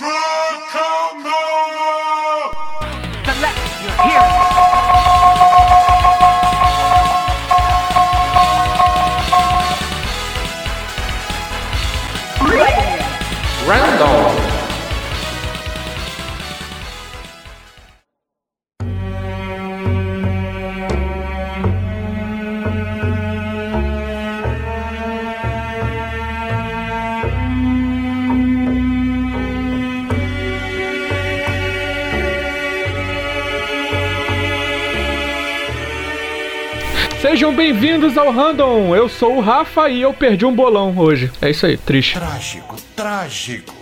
Random. Bem-vindos ao Random. Eu sou o Rafa e eu perdi um bolão hoje. É isso aí, triste. Trágico, trágico.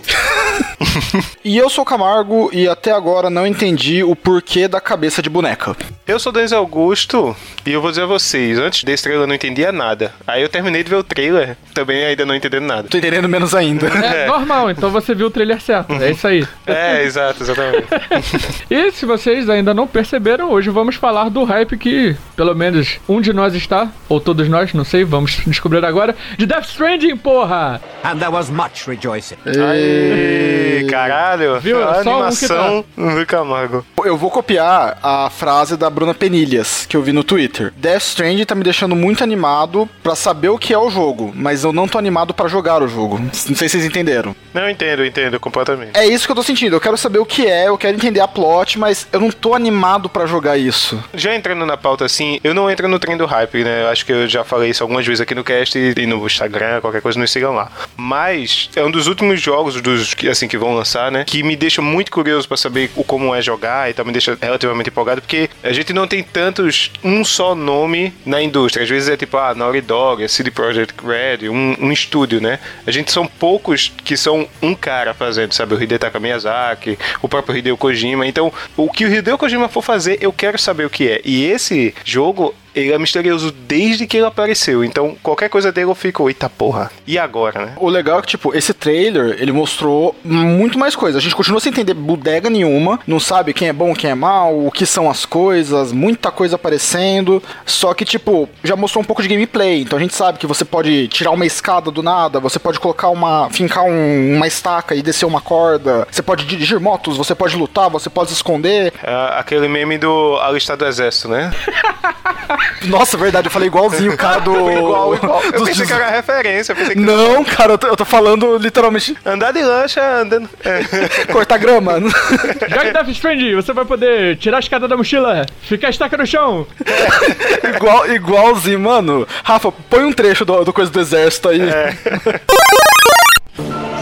E eu sou o Camargo e até agora não entendi o porquê da cabeça de boneca. Eu sou Denis Augusto e eu vou dizer a vocês, antes desse trailer eu não entendia nada. Aí eu terminei de ver o trailer, também ainda não entendendo nada. Tô entendendo menos ainda. É, normal, então você viu o trailer certo. É isso aí. É, exato, exatamente. E se vocês ainda não perceberam, hoje vamos falar do hype que, pelo menos, um de nós está, ou todos nós, não sei, vamos descobrir agora, de Death Stranding, porra! And there was much rejoicing. Aê, caralho, Viu? a Só um animação do Camargo. Eu vou copiar a frase da Bruna Penilhas, que eu vi no Twitter. Death Stranding tá me deixando muito animado pra saber o que é o jogo, mas eu não tô animado pra jogar o jogo. Não sei se vocês entenderam. Não, eu entendo, eu entendo completamente. É isso que eu tô sentindo. Eu quero saber o que é, eu quero entender a plot, mas eu não tô animado pra jogar isso. Já entrando na pauta assim, eu não entro no trem do hype, né? Eu acho que eu já falei isso algumas vezes aqui no cast e no Instagram, qualquer coisa, nos sigam lá. Mas é um dos últimos jogos dos que assim que vão lançar, né? Que me deixa muito curioso pra saber o como é jogar e tal, me deixa relativamente empolgado, porque a gente não tem tantos um só nome na indústria. Às vezes é tipo, ah, Naughty Dog, é CD Projekt Red, um, um estúdio, né? A gente são poucos que são um cara fazendo, sabe? O Hidetaka Miyazaki, o próprio Hideo Kojima. Então, o que o Hideo Kojima for fazer, eu quero saber o que é. E esse jogo ele é misterioso desde que ele apareceu. Então, qualquer coisa dele eu fico, eita porra. E agora, né? O legal é que, tipo, esse trailer, ele mostrou muito mais coisa. A gente continua sem entender bodega nenhuma, não sabe quem é bom, quem é mal, o que são as coisas, muita coisa aparecendo. Só que, tipo, já mostrou um pouco de gameplay. Então a gente sabe que você pode tirar uma escada do nada, você pode colocar uma. fincar um- uma estaca e descer uma corda, você pode dirigir motos, você pode lutar, você pode se esconder. É aquele meme do Alistado do Exército, né? Nossa, verdade, eu falei igualzinho o cara do. igual, igual. Eu dos pensei que era referência. Que... Não, cara, eu tô, eu tô falando literalmente Andar de lancha andando. É. cortar grama. Jogue Death Stranding, você vai poder tirar a escada da mochila, ficar a estaca no chão. Igual, igualzinho, mano. Rafa, põe um trecho do, do coisa do exército aí.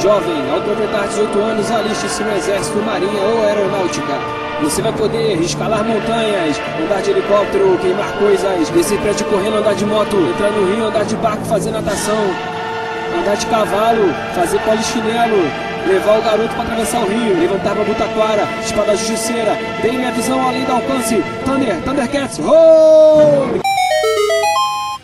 Jovem, ao completar 18 anos, aliste-se no Exército, Marinha ou Aeronáutica. Você vai poder escalar montanhas, andar de helicóptero, queimar coisas, descer prédio correndo, andar de moto, entrar no rio, andar de barco, fazer natação, andar de cavalo, fazer polichinelo, levar o garoto para atravessar o rio, levantar uma butaquara, espada justiceira, dei minha visão além do alcance, Thunder, Thundercats, oh!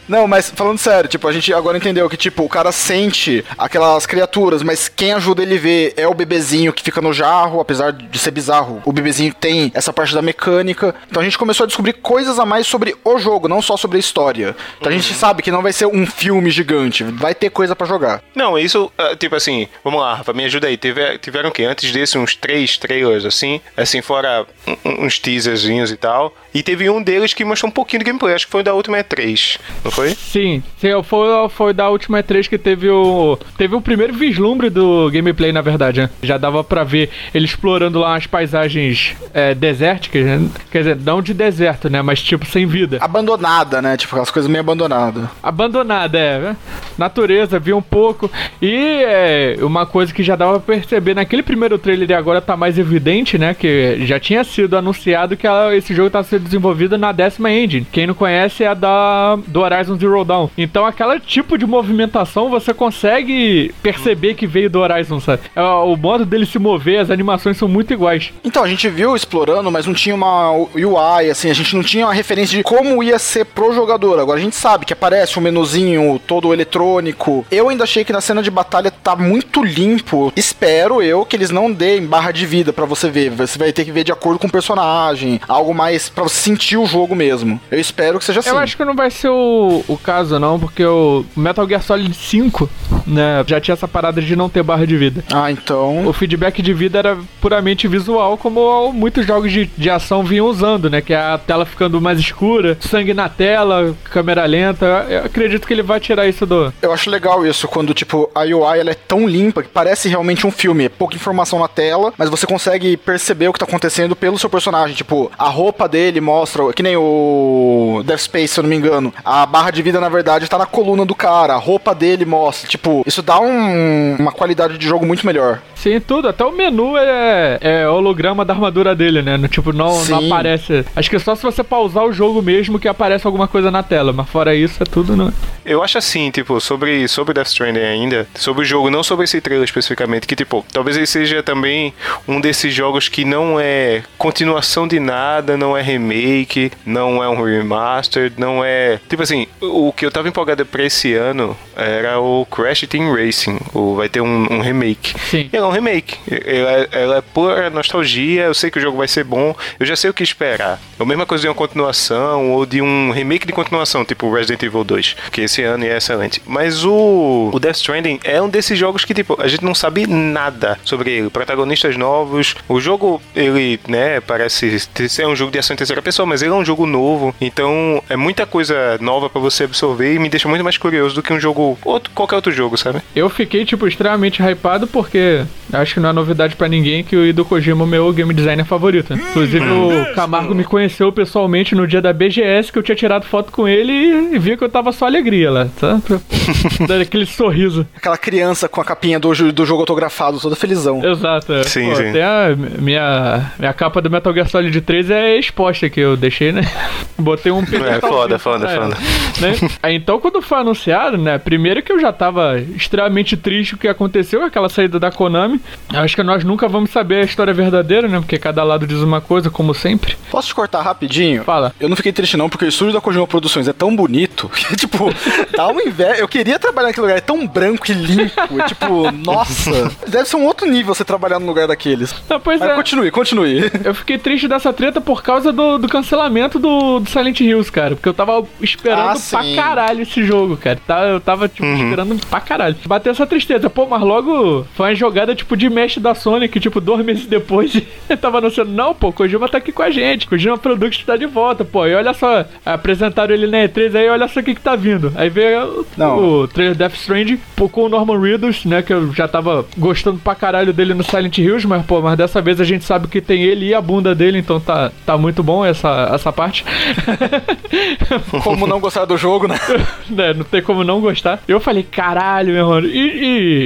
Não, mas falando sério, tipo, a gente agora entendeu que, tipo, o cara sente aquelas criaturas, mas quem ajuda ele ver é o bebezinho que fica no jarro, apesar de ser bizarro. O bebezinho tem essa parte da mecânica. Então a gente começou a descobrir coisas a mais sobre o jogo, não só sobre a história. Então a gente sabe que não vai ser um filme gigante, vai ter coisa pra jogar. Não, isso, ah, tipo assim, vamos lá, Rafa, me ajuda aí. Teve, tiveram o quê? Antes desse, uns três trailers, assim, assim, fora uns teaserzinhos e tal. E teve um deles que mostrou um pouquinho de gameplay, acho que foi o da última E3, não foi? Sim, sim foi, foi da última E3 que teve o. Teve o primeiro vislumbre do gameplay, na verdade, né? Já dava pra ver ele explorando lá as paisagens é, desérticas, né? Quer dizer, não de deserto, né? Mas tipo, sem vida. Abandonada, né? Tipo, aquelas coisas meio abandonadas. Abandonada, é. né? Natureza, vi um pouco. E é, uma coisa que já dava pra perceber naquele primeiro trailer e agora tá mais evidente, né? Que já tinha sido anunciado que ela- esse jogo tá sendo desenvolvido na décima engine. Quem não conhece é a da do Horizon Zero Dawn. Então aquele tipo de movimentação você consegue perceber que veio do Horizon, sabe? É, O modo dele se mover, as animações são muito iguais. Então, a gente viu explorando, mas não tinha uma UI, assim, a gente não tinha uma referência de como ia ser pro jogador. Agora a gente sabe que aparece um menuzinho todo eletrônico. Eu ainda achei que na cena de batalha tá muito limpo. Espero eu que eles não deem barra de vida pra você ver. Você vai ter que ver de acordo com o personagem, algo mais pra você sentir o jogo mesmo. Eu espero que seja assim. Eu acho que não vai ser o, o, o caso, não, porque o Metal Gear Solid 5, né, já tinha essa parada de não ter barra de vida. Ah, então. O feedback de vida era puramente visual, como muitos jogos de, de ação vinham usando, né? Que é a tela ficando mais escura, sangue na tela, câmera lenta. Eu acredito que ele vai tirar isso do. Eu acho legal isso, quando, tipo, a UI ela é tão limpa que parece realmente um filme. É pouca informação na tela, mas você consegue perceber o que tá acontecendo pelo seu personagem. Tipo, a roupa dele mostra, que nem o Death Space, se eu não me engano. A barra de vida, na verdade, tá na coluna do cara. A roupa dele mostra. Tipo, isso dá um- uma qualidade de jogo muito melhor. Sim, tudo. Até o menu é, é holograma da armadura dele, né? No, tipo, não, não aparece. Acho que é só se você pausar o jogo mesmo que aparece alguma coisa na tela. Mas fora isso, é tudo, né? Eu acho assim, tipo, sobre, sobre Death Stranding ainda, sobre o jogo, não sobre esse trailer especificamente, que, tipo, talvez ele seja também um desses jogos que não é continuação de nada, não é remake, não é um remaster, não é. Tipo assim, o que eu tava empolgado pra esse ano era o Crash Team Racing, o, vai ter um, um remake. Sim. E é um remake. Ela, é- ela é pura nostalgia, eu sei que o jogo vai ser bom, eu já sei o que esperar. É a mesma coisa de uma continuação ou de um remake de continuação, tipo Resident Evil 2, que esse ano é excelente. Mas o, o Death Stranding é um desses jogos que, tipo, a gente não sabe nada sobre ele. Protagonistas novos, o jogo, ele, né, parece ser um jogo de ação em terceira pessoa, mas ele é um jogo novo, então é muita coisa nova pra você absorver e me deixa muito mais curioso do que um jogo, outro, qualquer outro jogo, sabe? Eu fiquei, tipo, extremamente hypado porque acho que não é novidade pra ninguém que o Hideo Kojima é o meu game designer favorito. né? Inclusive, o Camargo me conheceu pessoalmente no dia da BGS que eu tinha tirado foto com ele e viu que eu tava só alegria lá, tá? Dando aquele sorriso. Aquela criança com a capinha do, do jogo autografado, toda felizão. Exato. é. Sim, Pô, sim. Até a minha, minha capa do Metal Gear Solid 3 é exposta que eu deixei, né? Botei um É, foda, foda, É, foda. né? Aí, Então, quando foi anunciado, né? Primeiro que eu já tava extremamente triste o que aconteceu, aquela saída da Konami. Acho que nós nunca vamos saber a história verdadeira, né? Porque cada lado diz uma coisa, como sempre. Posso te cortar rapidinho? Fala. Eu não fiquei triste não, porque o estúdio da Kojima Produções é tão bonito que, tipo, dá uma inveja. Eu queria trabalhar naquele lugar, é tão branco e limpo. é tipo, nossa. Deve ser um outro nível você trabalhar no lugar daqueles. Não, pois Mas é. continue, continue. Eu fiquei triste dessa treta por causa do, do cancelamento do, do Silent Hills, cara. Porque eu tava esperando Ah, pra caralho esse jogo, cara. Tá, eu tava, tipo, esperando pra caralho. Bateu essa tristeza. Pô, mas logo foi uma jogada, tipo, de mesh da Sony, que, tipo, dois meses depois eu tava anunciando, não, pô, Kojima tá aqui com a gente. Kojima Products tá de volta, pô. E olha só, apresentaram ele na E3 aí, olha só o que que tá vindo. Aí veio o- Não. o trailer Death Stranding, pô, com o Norman Reedus, né, que eu já tava gostando pra caralho dele no Silent Hills, mas, pô, mas dessa vez a gente sabe que tem ele e a bunda dele, então tá, tá muito bom essa, essa parte. Como não gostar do jogo, né? né, não tem como não gostar. Eu falei, caralho, meu irmão. E,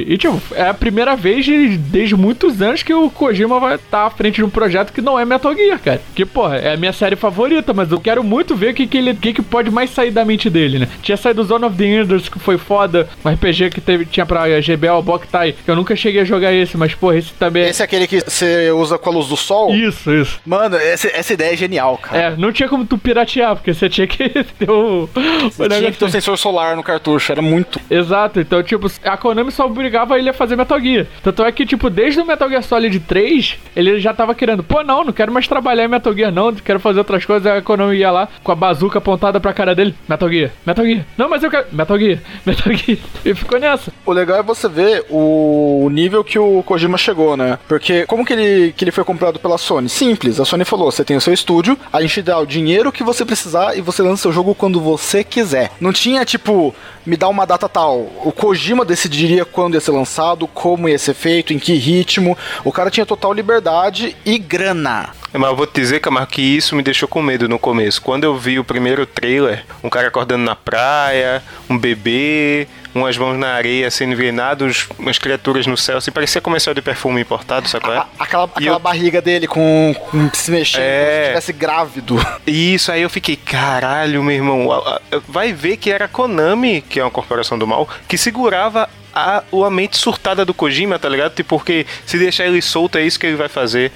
e, e, tipo, é a primeira vez de- desde muitos anos que o Kojima vai estar à frente de um projeto que não é Metal Gear, cara. Que, porra, é a minha série favorita, mas eu quero muito ver o que, que ele o que, que pode mais sair da mente dele, né? Tinha saído Zone of the Enders, que foi foda, um RPG que teve, tinha pra GBL, Boktai, que eu nunca cheguei a jogar esse, mas, porra, esse também é. Esse é aquele que você usa com a luz do sol? Isso, isso. Mano, essa, essa ideia é genial, cara. É, não tinha como tu piratear, porque você tinha que ter o. o Tinha que ter um sensor solar no cartucho, era muito. Exato, então, tipo, a Konami só obrigava ele a fazer Metal Gear. Tanto é que, tipo, desde o Metal Gear Solid 3, ele já tava querendo, pô, não, não quero mais trabalhar em Metal Gear, não, quero fazer outras coisas. A Konami ia lá com a bazuca apontada pra cara dele: Metal Gear, Metal Gear. Não, mas eu quero. Metal Gear, Metal Gear. E ficou nessa. O legal é você ver o nível que o Kojima chegou, né? Porque como que ele, que ele foi comprado pela Sony? Simples, a Sony falou: você tem o seu estúdio, a gente dá o dinheiro que você precisar e você lança o jogo quando você quiser. Não tinha tipo, me dá uma data tal. O Kojima decidiria quando ia ser lançado, como ia ser feito, em que ritmo. O cara tinha total liberdade e grana. Mas eu vou te dizer, Camargo, que isso me deixou com medo no começo. Quando eu vi o primeiro trailer, um cara acordando na praia, um bebê, umas mãos na areia sendo envenenados, umas criaturas no céu, assim, parecia comercial de perfume importado, sabe qual é? Aquela aquela eu- barriga dele com, com se mexendo, É. como se estivesse grávido. Isso, aí eu fiquei, caralho, meu irmão, vai ver que era a Konami, que é uma corporação do mal, que segurava a, a mente surtada do Kojima, tá ligado? Tipo, porque se deixar ele solto é isso que ele vai fazer.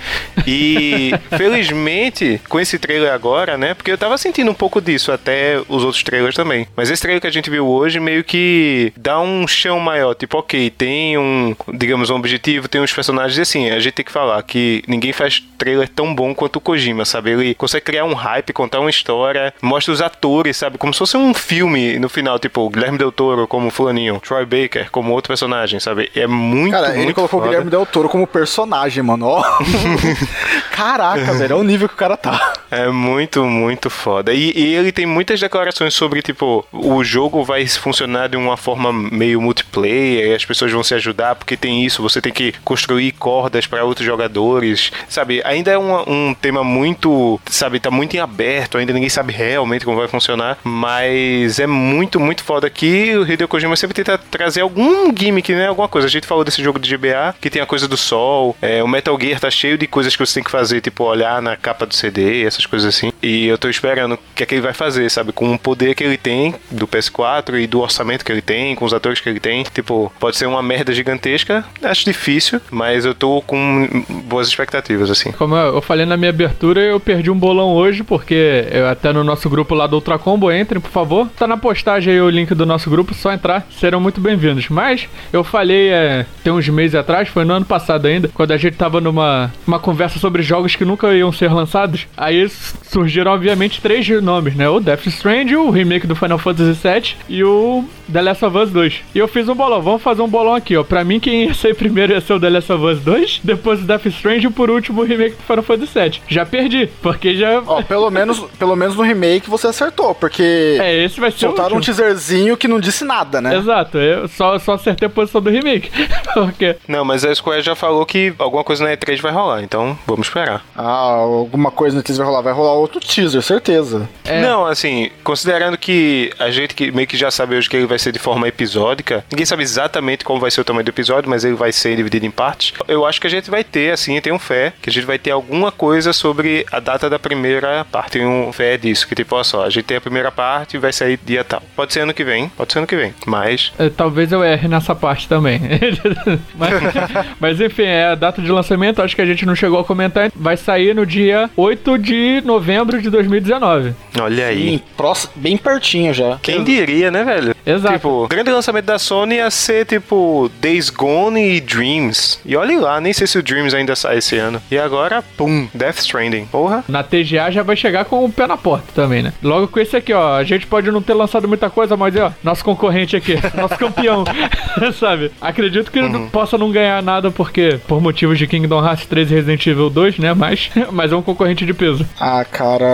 E felizmente, com esse trailer agora, né? Porque eu tava sentindo um pouco disso até os outros trailers também. Mas esse trailer que a gente viu hoje meio que dá um chão maior. Tipo, ok, tem um, digamos, um objetivo, tem uns personagens e assim, a gente tem que falar que ninguém faz trailer tão bom quanto o Kojima, sabe? Ele consegue criar um hype, contar uma história, mostra os atores, sabe? Como se fosse um filme no final, tipo, Guilherme Del Toro como fulaninho, Troy Baker como outro personagem, sabe? É muito, Cara, muito ele colocou foda. o Guilherme Del Toro como personagem, mano. Ó. Caraca, velho, é o nível que o cara tá. É muito, muito foda. E, e ele tem muitas declarações sobre, tipo, o jogo vai funcionar de uma forma meio multiplayer, e as pessoas vão se ajudar, porque tem isso, você tem que construir cordas para outros jogadores, sabe? Ainda é um, um tema muito, sabe, tá muito em aberto, ainda ninguém sabe realmente como vai funcionar, mas é muito, muito foda que o Hideo Kojima sempre tenta trazer algum gimmick, né? Alguma coisa. A gente falou desse jogo de GBA, que tem a coisa do sol, é, o Metal Gear tá cheio de coisas que você tem que fazer, tipo, olhar na capa do CD, essas coisas assim. E eu tô esperando o que é que ele vai fazer, sabe? Com o poder que ele tem do PS4 e do orçamento que ele tem, com os atores que ele tem. Tipo, pode ser uma merda gigantesca, acho difícil, mas eu tô com boas expectativas, assim. Como eu falei na minha abertura, eu perdi um bolão hoje, porque eu, até no nosso grupo lá do Ultra Combo, entrem, por favor. Tá na postagem aí o link do nosso grupo, só entrar, serão muito bem-vindos. Mas eu falei é, tem uns meses atrás, foi no ano passado ainda, quando a gente tava numa uma conversa sobre jogos que nunca iam ser lançados. Aí surgiram, obviamente, três nomes, né? O Death Stranding, o remake do Final Fantasy VII e o The Last of Us 2. E eu fiz um bolão, vamos fazer um bolão aqui, ó. Pra mim, quem ia ser primeiro ia ser o The Last of Us 2, depois o Death Stranding e por último o remake do Final Fantasy VII. Já perdi, porque já... Ó, pelo menos, pelo menos no remake você acertou, porque É, esse vai ser soltaram o um teaserzinho que não disse nada, né? Exato, eu só, só acertei a posição do remake. Porque Não, mas a Square já falou que alguma coisa na E3 vai rolar, então vamos esperar. Ah, alguma coisa no teaser vai rolar. Vai rolar outro teaser, certeza. É. Não, assim, considerando que a gente que meio que já sabe hoje que ele vai ser de forma episódica, ninguém sabe exatamente como vai ser o tamanho do episódio, mas ele vai ser dividido em partes. Eu acho que a gente vai ter, assim, eu tenho fé, que a gente vai ter alguma coisa sobre a data da primeira parte. Tenho fé disso, que tipo, olha só, a gente tem a primeira parte e vai sair dia tal. Pode ser ano que vem, pode ser ano que vem, mas é, talvez eu erre nessa parte também. mas, mas enfim, é a data de lançamento, acho que a gente não chegou a comentar. Vai sair no dia 8 de novembro de 2019. olha aí. Sim, próximo, bem pertinho já. Quem diria, né, velho? Exato. Tipo, o grande lançamento da Sony ia ser, tipo, Days Gone e Dreams. E olha lá, nem sei se o Dreams ainda sai esse ano. E agora, pum, Death Stranding. Porra. Na TGA já vai chegar com o pé na porta também, né? Logo com esse aqui, ó. A gente pode não ter lançado muita coisa, mas ó, nosso concorrente aqui, nosso campeão, sabe? Acredito que não possa não ganhar nada porque por motivos de Kingdom Hearts 3 e Resident Evil 2, né? Mas, mas é um concorrente de peso. Ah, cara,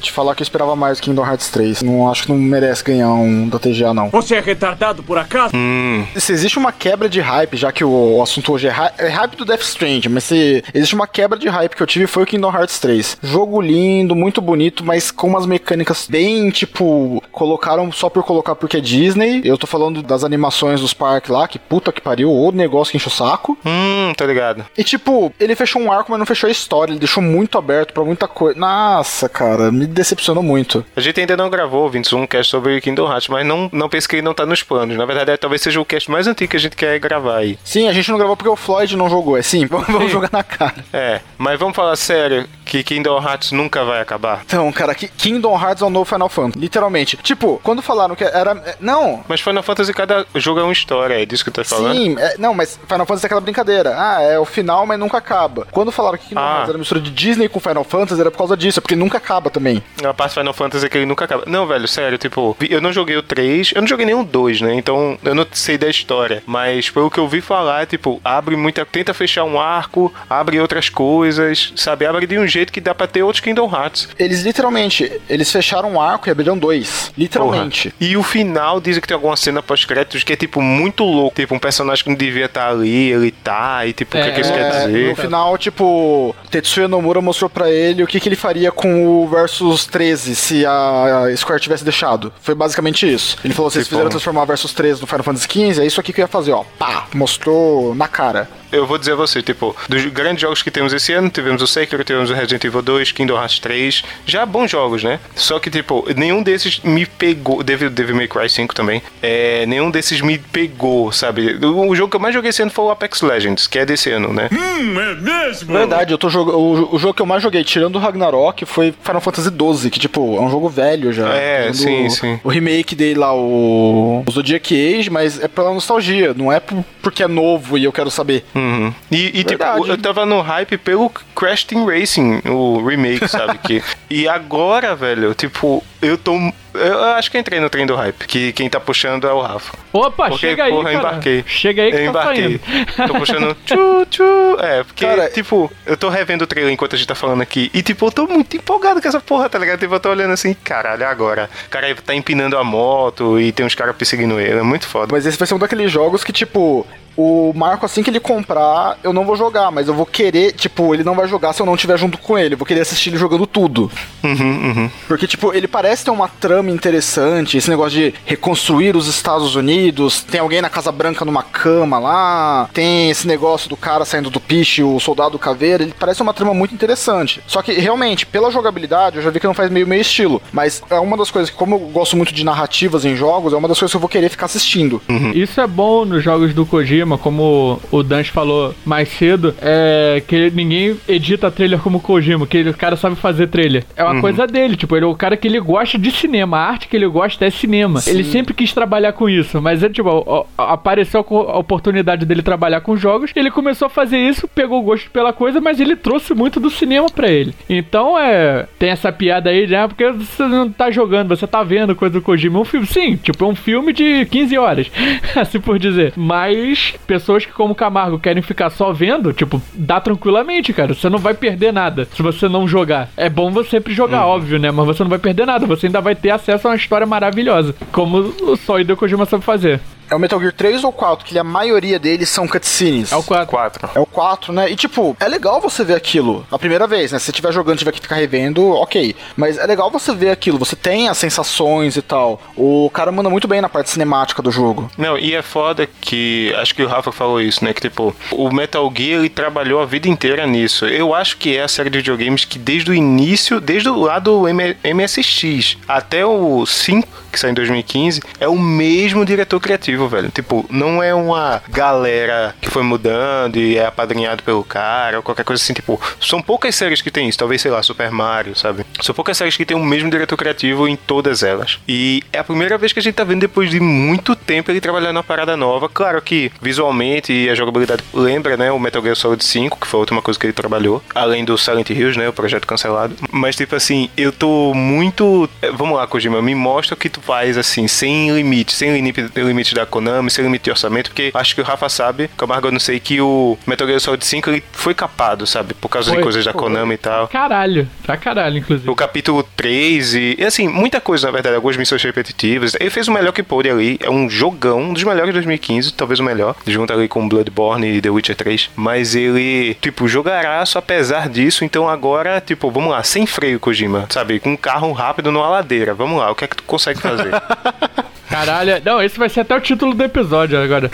te falar que eu esperava mais do Kingdom Hearts 3. Não acho que não merece ganhar um da TGA, não. Você é retardado por acaso? Hum, Se existe uma quebra de hype, já que o, assunto hoje é, é hype do Death Stranding, mas se existe uma quebra de hype que eu tive foi o Kingdom Hearts 3. Jogo lindo, muito bonito, mas com umas mecânicas bem, tipo, colocaram só por colocar porque é Disney. Eu tô falando das animações dos parques lá, que puta que pariu, o negócio que enche o saco. hum, tá ligado. E tipo, ele fechou um arco, mas não fechou a história, ele deixou muito aberto pra muita coisa. Nossa, cara, me decepcionou muito. A gente ainda não gravou, 21, um cast sobre Kingdom Hearts, mas não, não pense que ele não tá nos planos. Na verdade, é, talvez seja o cast mais antigo que a gente quer gravar aí. Sim, a gente não gravou porque o Floyd não jogou, é sim, vamos jogar na cara. É, mas vamos falar sério, que Kingdom Hearts nunca vai acabar. Então, cara, que Kingdom Hearts é o novo Final Fantasy. Literalmente. Tipo, quando falaram que era. é, Não. Mas Final Fantasy, cada jogo é uma história, é disso que tu tá falando? Sim, é- não, mas Final Fantasy é aquela brincadeira. Ah, é o final, mas nunca acaba. Quando falaram que Kingdom Ah. Hearts era mistura de Disney com Final Fantasy, era por causa disso, é porque nunca acaba também. A parte Final Fantasy é que ele nunca acaba. Não, velho, sério, tipo, eu não joguei o 3, eu não joguei nenhum 2, né? Então eu não sei da história. Mas pelo que eu vi falar, tipo, abre muita. Tenta fechar um arco, abre outras coisas, sabe? Abre de um jeito que dá pra ter outros Kingdom Hearts. Eles literalmente, eles fecharam um arco e abriram dois. Literalmente. Porra. E o final dizem que tem alguma cena pós-créditos que é, tipo, muito louco. Tipo, um personagem que não devia estar ali, ele tá, e tipo, o que, É, que isso quer É, dizer? no final, tipo, Tetsuya Nomura mostrou pra ele o que, que ele faria com o Versus 13 se a Square tivesse deixado. Foi basicamente isso. Ele falou: vocês Tipo, fizeram transformar o Versus 13 no Final Fantasy XV, é isso aqui que eu ia fazer, ó. Pá, mostrou na cara. Eu vou dizer a você, tipo, dos grandes jogos que temos esse ano, tivemos o Sekiro, tivemos o Resident Evil 2, Kingdom Hearts 3, já bons jogos, né? Só que, tipo, nenhum desses me pegou, Devil, Devil May Cry 5 também, é, nenhum desses me pegou, sabe? O, o jogo que eu mais joguei esse ano foi o Apex Legends, que é desse ano, né? Hum, é mesmo? Verdade, eu tô jogando. O, o jogo que eu mais joguei, tirando o Ragnarok, foi Final Fantasy XII, que, tipo, é um jogo velho já. É, Tirando sim, o, sim. O remake dele lá, o. O Zodiac Age, mas é pela nostalgia, não é por- porque é novo e eu quero saber. Uhum. E, e, tipo, eu tava no hype pelo Crash Team Racing, o remake, sabe? que, e agora, velho, tipo, eu tô. Eu acho que entrei no trem do hype, que quem tá puxando é o Rafa. Opa, Porque, chega aí, porra, cara. embarquei. Chega aí que eu tá embarquei. saindo. Tô puxando tchu, tchu. É, porque, Cara- tipo, eu tô revendo o trailer enquanto a gente tá falando aqui. E, tipo, eu tô muito empolgado com essa porra, tá ligado? Tipo, eu tô olhando assim, caralho, é agora. O cara aí tá empinando a moto e tem uns caras perseguindo ele. É muito foda. Mas esse vai ser um daqueles jogos que, tipo, o Marco, assim que ele comprar, eu não vou jogar, mas eu vou querer, tipo, ele não vai jogar se eu não estiver junto com ele. Eu vou querer assistir ele jogando tudo. Uhum, uhum. Porque, tipo, ele parece ter uma trama interessante, esse negócio de reconstruir os Estados Unidos, tem alguém na Casa Branca numa cama lá, tem esse negócio do cara saindo do piche, o soldado caveira, ele parece uma trama muito interessante. Só que, realmente, pela jogabilidade, eu já vi que não faz meio meio estilo, mas é uma das coisas que, como eu gosto muito de narrativas em jogos, é uma das coisas que eu vou querer ficar assistindo. Isso é bom nos jogos do Kojima, como o Dante falou mais cedo, é que ninguém edita trailer como o Kojima, que ele- o cara sabe fazer trailer. É uma coisa dele, tipo, ele é o cara que ele gosta de cinema, a arte que ele gosta é cinema. Ele sempre quis trabalhar com isso, mas tipo, apareceu a oportunidade dele trabalhar com jogos, ele começou a fazer isso, pegou o gosto pela coisa, mas ele trouxe muito do cinema pra ele. Então é, tem essa piada aí, né? Porque você não tá jogando, você tá vendo coisa do Kojima, é um filme, sim, tipo, é um filme de 15 horas, assim por dizer. Mas pessoas que como Camargo querem ficar só vendo, tipo, dá tranquilamente, cara. Você não vai perder nada se você não jogar. É bom você sempre jogar, óbvio, né? Mas você não vai perder nada, você ainda vai ter acesso a uma história maravilhosa, como só o Hideo Kojima sabe fazer. É o Metal Gear 3 ou 4, que a maioria deles são cutscenes. É o 4. Quatro. É o 4, né? E tipo, é legal você ver aquilo a primeira vez, né? Se você estiver jogando, tiver que ficar revendo, ok. Mas é legal você ver aquilo, você tem as sensações e tal. O cara manda muito bem na parte cinemática do jogo. Não, e é foda que. Acho que o Rafa falou isso, né? Que tipo, o Metal Gear ele trabalhou a vida inteira nisso. Eu acho que é a série de videogames que desde o início, desde o lado M- MSX até o 5, que saiu em 2015, é o mesmo diretor criativo, velho. Tipo, não é uma galera que foi mudando e é apadrinhado pelo cara ou qualquer coisa assim. Tipo, são poucas séries que tem isso. Talvez, sei lá, Super Mario, sabe? São poucas séries que tem o mesmo diretor criativo em todas elas. E é a primeira vez que a gente tá vendo depois de muito tempo ele trabalhando uma parada nova. Claro que visualmente e a jogabilidade lembra, né? O Metal Gear Solid 5, que foi a última coisa que ele trabalhou. Além do Silent Hills, né? O projeto cancelado. Mas, tipo assim, eu tô muito. eh, Vamos lá, Kojima, me mostra o que tu faz, assim, sem limite, sem limite, limite da Konami, sem limite de orçamento, porque acho que o Rafa sabe, Camargo, eu não sei, que o Metal Gear Solid 5 ele foi capado, sabe? Por causa de Foi. coisas da Konami e tal. Caralho, pra caralho, inclusive. O capítulo 3 e, e, assim, muita coisa, na verdade, algumas missões repetitivas. Ele fez o melhor que pôde ali. É um jogão, um dos melhores de 2015, talvez o melhor, junto ali com Bloodborne e The Witcher 3. Mas ele, tipo, jogaraço apesar disso. Então agora, tipo, vamos lá, sem freio, Kojima, sabe? Com um carro rápido numa ladeira. Vamos lá, o que é que tu consegue fazer? Caralho, não, esse vai ser até o título do episódio agora.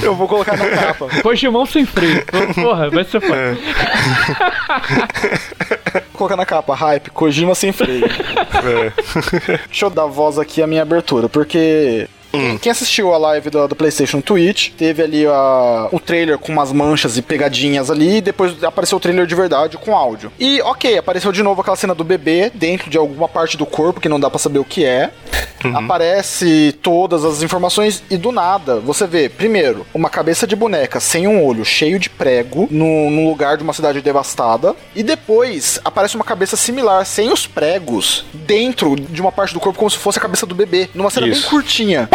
Eu vou colocar na capa. Kojimão sem freio. Porra, vai ser foda. Vou colocar na capa, hype, Kojima sem freio. Deixa eu dar voz aqui à minha abertura, porque. Quem assistiu a live do, do PlayStation Twitch teve ali a, o trailer com umas manchas e pegadinhas ali, e depois apareceu o trailer de verdade com áudio. E ok, apareceu de novo aquela cena do bebê dentro de alguma parte do corpo que não dá pra saber o que é. Aparece todas as informações e do nada você vê, primeiro, uma cabeça de boneca sem um olho, cheio de prego, no, num lugar de uma cidade devastada. E depois aparece uma cabeça similar, sem os pregos, dentro de uma parte do corpo, como se fosse a cabeça do bebê, numa cena Isso. bem curtinha.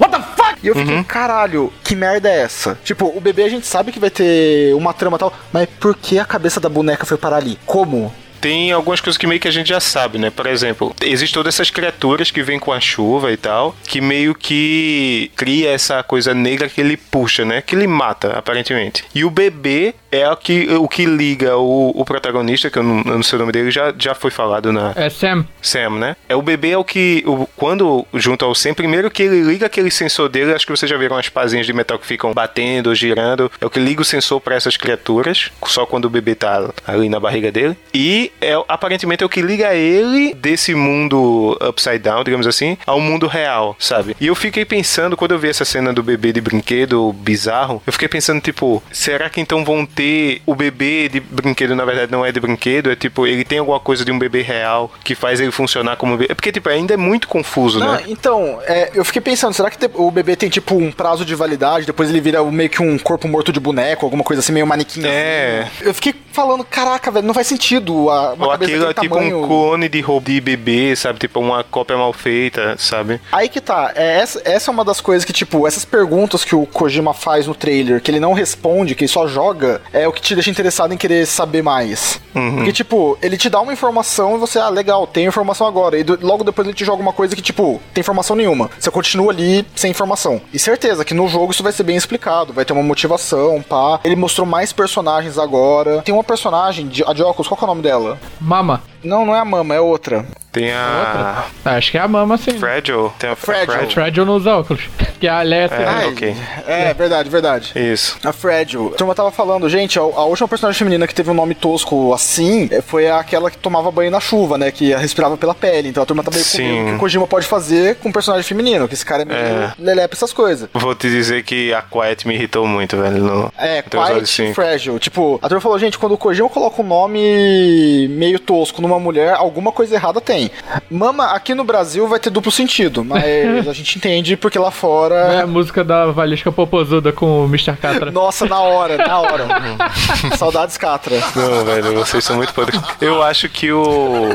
What the fuck? E eu fiquei, caralho, que merda é essa? Tipo, o bebê a gente sabe que vai ter uma trama e tal, mas por que a cabeça da boneca foi parar ali? Como? Tem algumas coisas que meio que a gente já sabe, né? Por exemplo, existem todas essas criaturas que vêm com a chuva e tal, que meio que cria essa coisa negra que ele puxa, né? Que ele mata, aparentemente. E o bebê é o que, o que liga o, o protagonista, que eu não, eu não sei o nome dele, já, já foi falado na. É Sam. Sam, né? É o bebê é o que. O, quando junto ao Sam, primeiro que ele liga aquele sensor dele, acho que vocês já viram as pazinhas de metal que ficam batendo, girando. É o que liga o sensor para essas criaturas, só quando o bebê tá ali na barriga dele. E é aparentemente é o que liga ele desse mundo upside down, digamos assim, ao mundo real, sabe? E eu fiquei pensando, quando eu vi essa cena do bebê de brinquedo bizarro, eu fiquei pensando, tipo, será que então vão ter o bebê de brinquedo, na verdade, não é de brinquedo? É tipo, ele tem alguma coisa de um bebê real que faz ele funcionar como bebê? É porque, tipo, ainda é muito confuso, Não, né? então, é, eu fiquei pensando, será que o bebê tem tipo um prazo de validade, depois ele vira meio que um corpo morto de boneco, alguma coisa assim, meio manequim? É. assim? Eu fiquei falando, caraca, velho, não faz sentido. A, uma Ou cabeça aquilo é tipo tamanho. um clone de roubo de bebê, sabe? Tipo, uma cópia mal feita, sabe? Aí que tá, é, essa, essa é uma das coisas que, tipo, essas perguntas que o Kojima faz no trailer, que ele não responde, que ele só joga, é o que te deixa interessado em querer saber mais. Porque, tipo, ele te dá uma informação e você, ah, legal, tem informação agora. E do- logo depois ele te joga uma coisa que, tipo, tem informação nenhuma. Você continua ali sem informação. E certeza que no jogo isso vai ser bem explicado, vai ter uma motivação, pá. Ele mostrou mais personagens agora. Tem uma personagem, de, a de óculos, qual é o nome dela? Mama. Não, não é a Mama, é outra. Tem a. Acho que é a Mama, sim. Fragile. Tem a Fragile. Fragile não usa óculos. Que a Alessia. É, Ai, ok. É, verdade, verdade. Isso. A Fragile. A turma tava falando, gente, a, a última personagem feminina que teve um nome tosco assim é, foi aquela que tomava banho na chuva, né? Que respirava pela pele. Então a turma tá meio com Sim. medo que o Kojima pode fazer com um personagem feminino, que esse cara é meio É. lelé pra essas coisas. Vou te dizer que a Quiet me irritou muito, velho. No... É, Quiet cinco. Fragile. Tipo, a turma falou, gente, quando o Kojima coloca um nome meio tosco numa mulher, alguma coisa errada tem. Mama, aqui no Brasil vai ter duplo sentido, mas a gente entende porque lá fora... É a música da Valesca Popozuda com o Mr. Catra. Nossa, na hora, na hora. Saudades, Catra. Não, velho, vocês são muito podres. Eu acho que o.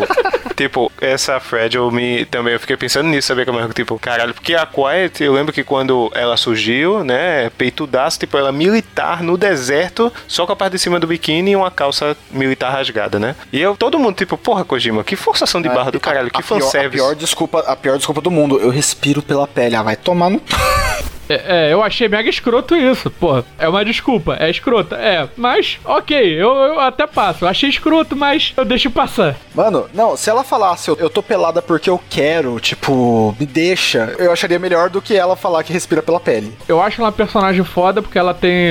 Tipo, essa Fragile me. Também eu fiquei pensando nisso, saber como é que, tipo, caralho, porque a Quiet, eu lembro que quando ela surgiu, né, peitudaço, tipo, ela militar no deserto, só com a parte de cima do biquíni e uma calça militar rasgada, né? E eu, todo mundo, tipo, porra, Kojima, que forçação de barra do caralho, que a pior, a pior desculpa, a pior desculpa do mundo. Eu respiro pela pele. Ah, vai tomar no. É, é, eu achei mega escroto isso, pô. É uma desculpa, é escrota, é. Mas, ok, eu, eu até passo. Eu achei escroto, mas eu deixo passar. Mano, não, se ela falasse eu, eu tô pelada porque eu quero, tipo, me deixa, eu acharia melhor do que ela falar que respira pela pele. Eu acho ela uma personagem foda porque ela tem.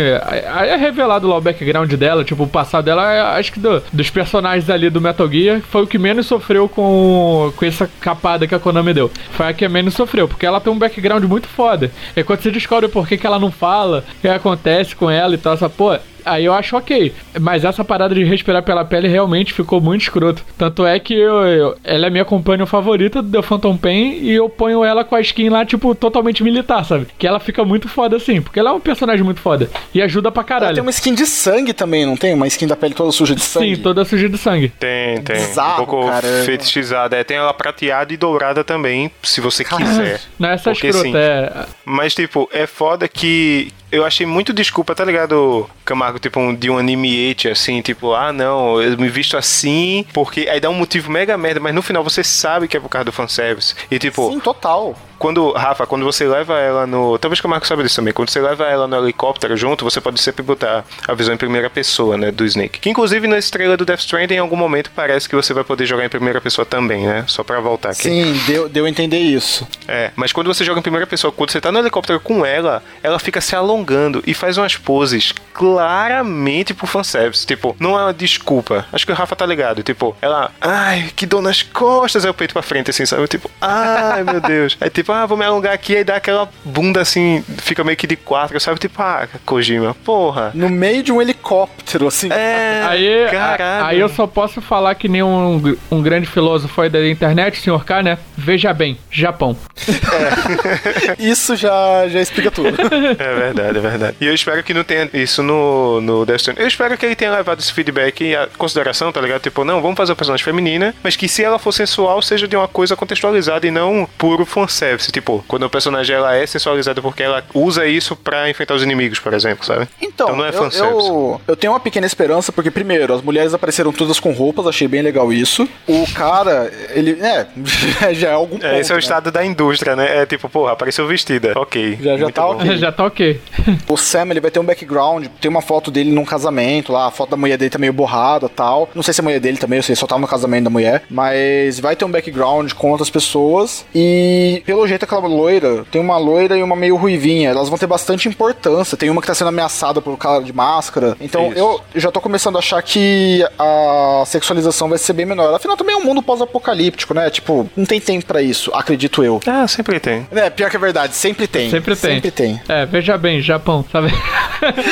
Aí é revelado lá o background dela, tipo, o passado dela, é, acho que do- dos personagens ali do Metal Gear, foi o que menos sofreu com, com essa capada que a Konami deu. Foi a que menos sofreu, porque ela tem um background muito foda. E quando você descobre por que, que ela não fala, o que acontece com ela e tal, essa pô. Aí eu acho ok. Mas essa parada de respirar pela pele realmente ficou muito escroto. Tanto é que eu, eu- ela é minha companhia favorita do The Phantom Pain e eu ponho ela com a skin lá, tipo, totalmente militar, sabe? Que ela fica muito foda assim, porque ela é um personagem muito foda. E ajuda pra Ela caralho. tem uma skin de sangue também, não tem? Uma skin da pele toda suja de sangue. Sim, toda suja de sangue. Tem, tem. Bizarro, um pouco cara. fetichizada. É, tem ela prateada e dourada também, se você quiser. Não é essa escrota, assim, é. Mas, tipo, é foda que eu achei muito desculpa, tá ligado, Camargo? Tipo, um- de um anime assim, tipo, ah, não, eu me visto assim, porque aí dá um motivo mega merda, mas no final você sabe que é por causa do fanservice. E, tipo, Sim, total. Quando, Rafa, quando você leva ela no. Talvez que o Marco saiba disso também. Quando você leva ela no helicóptero junto, você pode sempre botar a visão em primeira pessoa, né? Do Snake. Que inclusive na estrela do Death Stranding, em algum momento, parece que você vai poder jogar em primeira pessoa também, né? Só pra voltar aqui. Sim, deu, deu a entender isso. É, mas quando você joga em primeira pessoa, quando você tá no helicóptero com ela, ela fica se alongando e faz umas poses claramente pro fanservice. Tipo, não é uma desculpa. Acho que o Rafa tá ligado. Tipo, ela, ai, que dor nas costas, aí o peito pra frente, assim, sabe? Tipo, ai, meu Deus. Aí, tipo, ah, vou me alongar aqui, aí dá aquela bunda assim, fica meio que de quatro, sabe? Tipo, ah, Kojima, porra. No meio de um helicóptero, assim. É, Aí, caralho. aí eu só posso falar que nem um, um grande filósofo aí da internet, senhor K, né? Veja bem, Japão. Isso já, já explica tudo. É verdade, é verdade. E eu espero que não tenha isso no, no Death Stranding. Eu espero que ele tenha levado esse feedback em consideração, tá ligado? Tipo, não, vamos fazer uma personagem feminina, mas que se ela for sensual, seja de uma coisa contextualizada e não puro fanservice. Deve ser tipo, quando o personagem ela é sensualizada porque ela usa isso pra enfrentar os inimigos, por exemplo, sabe? Então, não é eu, fanservice. eu, eu tenho uma pequena esperança, porque, primeiro, as mulheres apareceram todas com roupas, achei bem legal isso. O cara, ele. É, já é algum ponto. É, esse é o né? estado da indústria, né? É tipo, porra, apareceu vestida. Ok. Já- já tá bom. ok. Já tá ok. O Sam, ele vai ter um background, tem uma foto dele num casamento lá, a foto da mulher dele tá meio borrada tal. Não sei se é a mulher dele também, eu sei, só tava no casamento da mulher. Mas vai ter um background com outras pessoas. E, pelo jeito, aquela loira, tem uma loira e uma meio ruivinha. Elas vão ter bastante importância. Tem uma que tá sendo ameaçada por cara de máscara. Então, Isso. eu já tô começando a achar que a sexualização vai ser bem menor. Afinal, também é um mundo pós-apocalíptico, né? Tipo, não tem tempo pra isso, acredito eu. Ah, sempre tem. É, pior que é verdade, sempre tem. Sempre tem. Sempre tem. É, veja bem, Japão, sabe?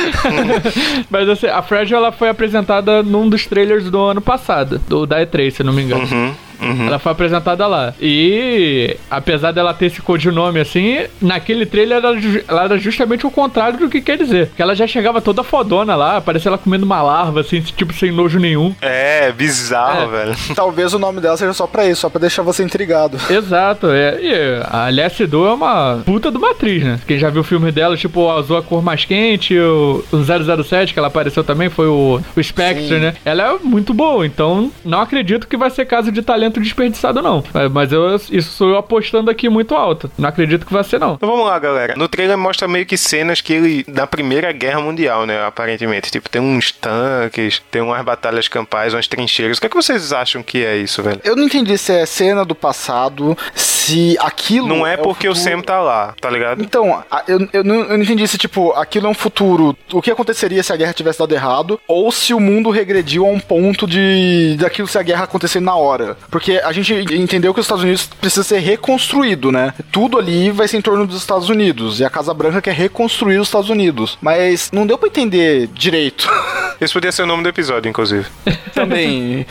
Mas assim, a Fragile ela foi apresentada num dos trailers do ano passado, do da E3, se não me engano. Uhum. Uhum. Ela foi apresentada lá. E apesar dela ter esse codinome assim, naquele trailer ela, ela era justamente o contrário do que quer dizer. Porque ela já chegava toda fodona lá, parecia ela comendo uma larva, assim, tipo, sem nojo nenhum. É, bizarro, É. velho. Talvez o nome dela seja só pra isso, só pra deixar você intrigado. Exato, é. E a Alessia Do é uma puta de uma atriz, né? Quem já viu o filme dela, tipo, o Azul a Cor Mais Quente, o, o 007, que ela apareceu também, foi o, o Spectre, Sim. né? Ela é muito boa, então não acredito que vai ser caso de talento desperdiçado, não. Mas eu, isso sou eu apostando aqui muito alto. Não acredito que vai ser, não. Então vamos lá, galera. No trailer mostra meio que cenas que ele. da Primeira Guerra Mundial, né? Aparentemente. Tipo, tem uns tanques, tem umas batalhas campais, umas trincheiras. O que, é que vocês acham que é isso, velho? Eu não entendi se é cena do passado, se aquilo. Não é o porque o futuro. Sam tá lá, tá ligado? Então, a- eu, eu, não, eu não entendi se, tipo, aquilo é um futuro. O que aconteceria se a guerra tivesse dado errado? Ou se o mundo regrediu a um ponto de. daquilo se a guerra acontecesse na hora. Porque a gente entendeu que os Estados Unidos precisa ser reconstruído, né? Tudo ali vai ser em torno dos Estados Unidos. E a Casa Branca quer reconstruir os Estados Unidos. Mas não deu pra entender direito. Esse podia ser o nome do episódio, inclusive. Também.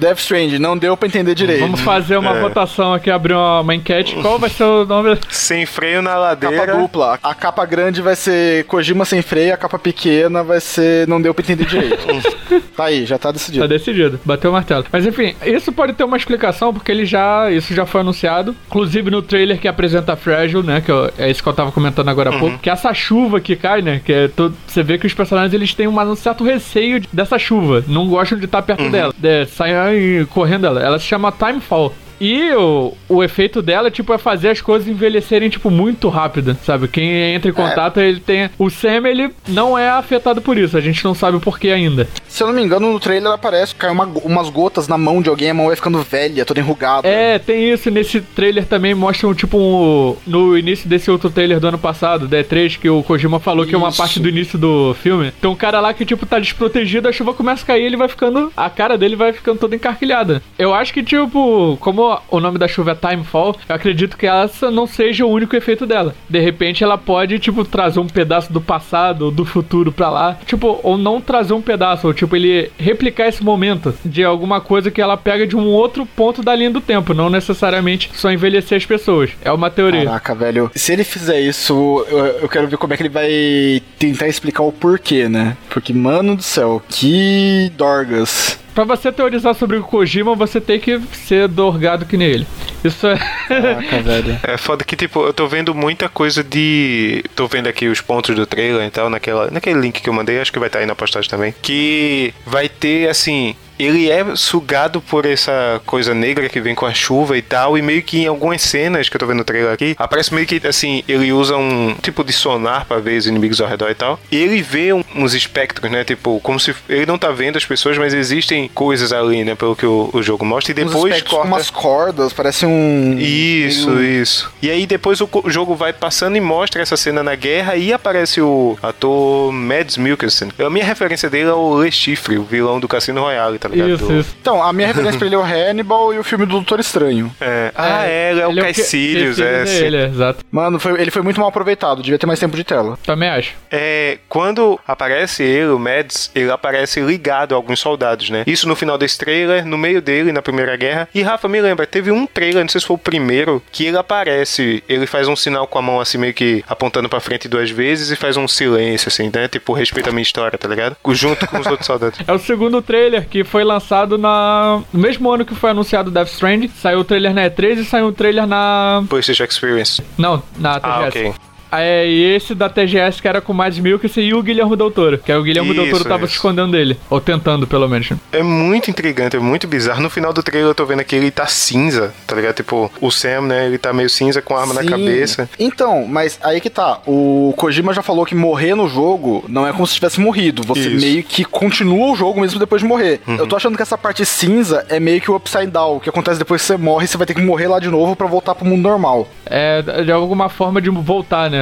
Death Strange, não deu pra entender direito. Vamos fazer uma É. votação aqui, abrir uma, uma enquete. Qual vai ser o nome? Sem freio na Capa ladeira. dupla. A capa grande vai ser Kojima sem freio, a capa pequena vai ser. Não deu pra entender direito. tá aí, já tá Tá decidido. decidido, bateu o martelo. Mas enfim, isso pode ter uma explicação, porque ele já. Isso já foi anunciado. Inclusive no trailer que apresenta a Fragile, né? Que eu- é isso que eu tava comentando agora há pouco. Que essa chuva que cai, né? Que é todo, você vê que os personagens eles têm uma- um certo receio de- dessa chuva. Não gostam de estar perto dela. É, saem correndo dela. Ela se chama Timefall. E o, o efeito dela, tipo, é fazer as coisas envelhecerem, tipo, muito rápido, sabe? Quem entra em contato, ele tem... O Sam, ele não é afetado por isso. A gente não sabe o porquê ainda. Se eu não me engano, no trailer aparece, cai uma- umas gotas na mão de alguém, a mão vai ficando velha, toda enrugada. É, tem isso. Nesse trailer também mostram, tipo, um, no início desse outro trailer do ano passado, D3, que o Kojima falou que é uma Isso. parte do início do filme. Tem um cara lá que, tipo, tá desprotegido, a chuva começa a cair, ele vai ficando. A cara dele vai ficando toda encarquilhada. Eu acho que, tipo, como o nome da chuva é Timefall, eu acredito que essa não seja o único efeito dela. De repente ela pode, tipo, trazer um pedaço do passado ou do futuro pra lá. Tipo, ou não trazer um pedaço, ou tipo, ele replicar esse momento de alguma coisa que ela pega de um outro ponto da linha do tempo, não necessariamente só envelhecer as pessoas. É uma teoria. Caraca, velho. Se ele fizer isso, eu, eu quero ver como é que ele vai tentar explicar o porquê, né? Porque, mano do céu, que dorgas. Pra você teorizar sobre o Kojima, você tem que ser dorgado que nem ele. Isso é. Caraca, velho. É foda que, tipo, eu tô vendo muita coisa de. Tô vendo aqui os pontos do trailer e tal, naquela, naquele link que eu mandei, acho que vai estar aí na postagem também. Que vai ter, assim. Ele é sugado por essa coisa negra que vem com a chuva e tal, e meio que em algumas cenas que eu tô vendo no trailer aqui, aparece meio que assim, ele usa um tipo de sonar pra ver os inimigos ao redor e tal. E ele vê um- uns espectros, né? Tipo, como se ele não tá vendo as pessoas, mas existem coisas ali, né? Pelo que o, o jogo mostra. E depois corta. umas cordas, parece um. Isso, isso. E aí depois o o jogo vai passando e mostra essa cena na guerra e aparece o ator Mads Mikkelsen. A minha referência dele é o Le Chiffre, o vilão do Cassino Royale, tá ligado? Isso, Do- isso. Então, a minha referência pra ele é o Hannibal e o filme do Doutor Estranho. É. Ah, é, ele é o que- Caecilius, é. Sim. ele, é, exato. Mano, foi- ele foi muito mal aproveitado, devia ter mais tempo de tela. Também acho. É, quando aparece ele, o Mads, ele aparece ligado a alguns soldados, né? Isso no final desse trailer, no meio dele, na Primeira Guerra. E Rafa, me lembra, teve um trailer, não sei se foi o primeiro, que ele aparece, ele faz um sinal com a mão assim, meio que apontando pra frente duas vezes e faz um silêncio, assim, né? Tipo, respeita a minha história, tá ligado? Junto com os outros soldados. É o segundo trailer que foi foi lançado na, no mesmo ano que foi anunciado Death Stranding. Saiu o trailer na E3 e saiu o trailer na. PlayStation Experience. Não, na TGS. Ah, ok. É, e esse da TGS que era com o Mads Mikkelsen e o Guilherme Del Toro. Que aí o Guilherme Del Toro Isso, tava isso. se escondendo dele. Ou tentando, pelo menos. É muito intrigante, é muito bizarro. No final do trailer eu tô vendo que ele tá cinza, tá ligado? Tipo, o Sam, né? Ele tá meio cinza com a arma na Sim. cabeça. Então, mas aí que tá. O Kojima já falou que morrer no jogo não é como se tivesse morrido. Você Isso. meio que continua o jogo mesmo depois de morrer. Uhum. Eu tô achando que essa parte cinza é meio que o upside down. O que acontece depois que você morre, você vai ter que morrer lá de novo pra voltar pro mundo normal. É, de alguma forma de voltar, né?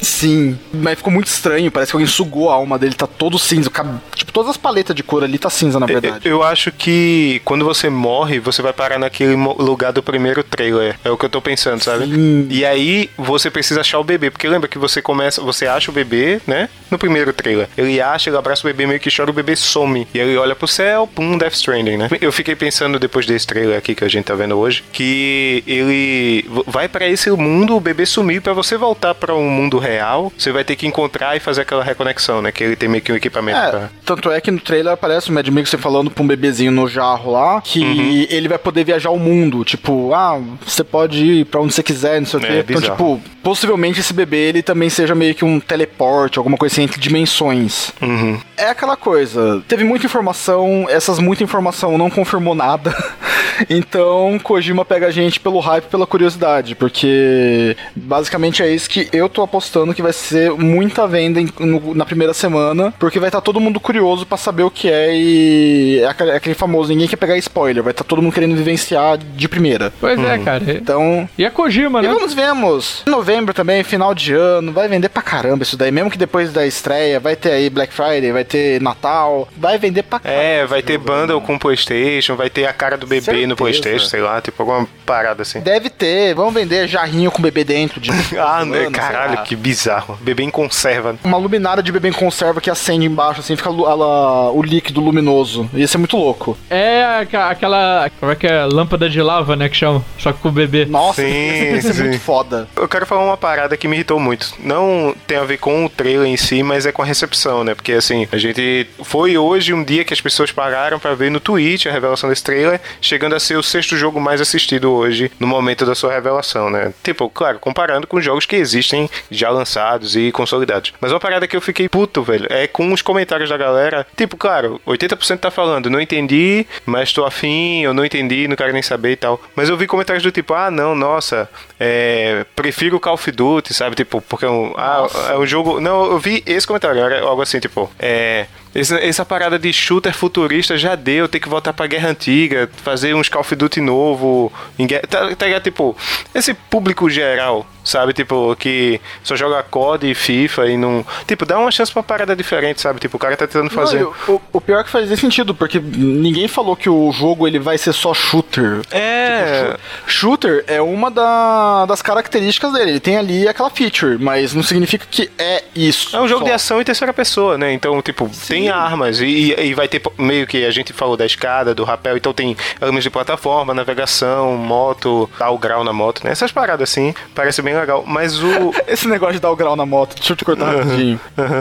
Sim, mas ficou muito estranho. Parece que alguém sugou a alma dele, tá todo cinza. Tipo, todas as paletas de cor ali tá cinza, na verdade. Eu acho que quando você morre, você vai parar naquele lugar do primeiro trailer. É o que eu tô pensando, sabe? Sim. E aí você precisa achar o bebê, porque lembra que você começa, você acha o bebê, né? No primeiro trailer. Ele acha, ele abraça o bebê, meio que chora, o bebê some. E ele olha pro céu, pum, Death Stranding, né? Eu fiquei pensando depois desse trailer aqui que a gente tá vendo hoje, que ele vai pra esse mundo, o bebê sumir, pra você voltar pra um mundo real, você vai ter que encontrar e fazer aquela reconexão, né? Que ele tem meio que um equipamento É, pra... tanto é que no trailer aparece o Mad Mikkelsen falando pra um bebezinho no jarro lá que Uhum. ele vai poder viajar o mundo. Tipo, ah, você pode ir pra onde você quiser, não sei o É, quê. Então, bizarro. tipo, possivelmente esse bebê ele também seja meio que um teleporte, alguma coisa assim entre dimensões. Uhum. É aquela coisa, teve muita informação, essas muita informação não confirmou nada. Então, Kojima pega a gente pelo hype, pela curiosidade, porque basicamente é isso que eu tô apostando que vai ser muita venda em- no- na primeira semana, porque vai estar todo mundo curioso pra saber o que é e é aquele, é aquele famoso, ninguém quer pegar spoiler, vai estar todo mundo querendo vivenciar de primeira. Pois é, cara. Então, E a Kojima, e né? vamos vemos. Em novembro também, final de ano, vai vender pra caramba isso daí. Mesmo que depois da estreia, vai ter aí Black Friday, vai ter Natal, vai vender pra caramba. É, vai ter bundle com PlayStation, vai ter a cara do bebê Certeza. No PlayStation, sei lá, tipo alguma parada assim. Deve ter, vamos vender jarrinho com bebê dentro de. Ah, né, caralho, que bizarro. Bebê em conserva. Uma luminária de bebê em conserva que acende embaixo, assim, fica ela- o líquido luminoso. Isso é muito louco. É aquela. Como é que é? Lâmpada de lava, né? Que chama. Só que com o bebê. Nossa, Sim, isso é sim. muito foda. Eu quero falar uma parada que me irritou muito. Não tem a ver com o trailer em si, mas é com a recepção, né? Porque assim, a gente. Foi hoje um dia que as pessoas pararam pra ver no Twitch a revelação desse trailer, chegando a ser o sexto jogo mais assistido hoje, no momento da sua revelação, né? Tipo, claro, comparando com jogos que existem já lançados e consolidados. Mas uma parada que eu fiquei puto, velho, é com os comentários da galera. Tipo, claro, 80% tá falando, não entendi, mas tô afim, eu não entendi, não quero nem saber e tal. Mas eu vi comentários do tipo, ah, não, nossa, é, prefiro o Call of Duty, sabe? Tipo, porque é um, ah, é um jogo. Não, eu vi esse comentário, era algo assim, tipo, é. Esse- essa parada de shooter futurista já deu, tem que voltar pra guerra antiga, fazer uns Call of Duty novo. Em guerra, tá, tá? Tipo, esse público geral, sabe? Tipo, que só joga COD e FIFA e não. Tipo, dá uma chance pra uma parada diferente, sabe? Tipo, o cara tá tentando fazer. Não, o, o pior é que faz sentido, porque ninguém falou que o jogo ele vai ser só shooter. É. Shooter é uma da- das características dele. Ele tem ali aquela feature, mas não significa que é isso. É um jogo só. de ação em terceira pessoa, né? Então, tipo, tem armas e, e vai ter meio que a gente falou da escada, do rapel, então tem elementos de plataforma, navegação, moto, o grau na moto, né? Essas paradas assim, parece bem legal. Mas o. Esse negócio de dar o grau na moto, deixa eu te cortar rapidinho.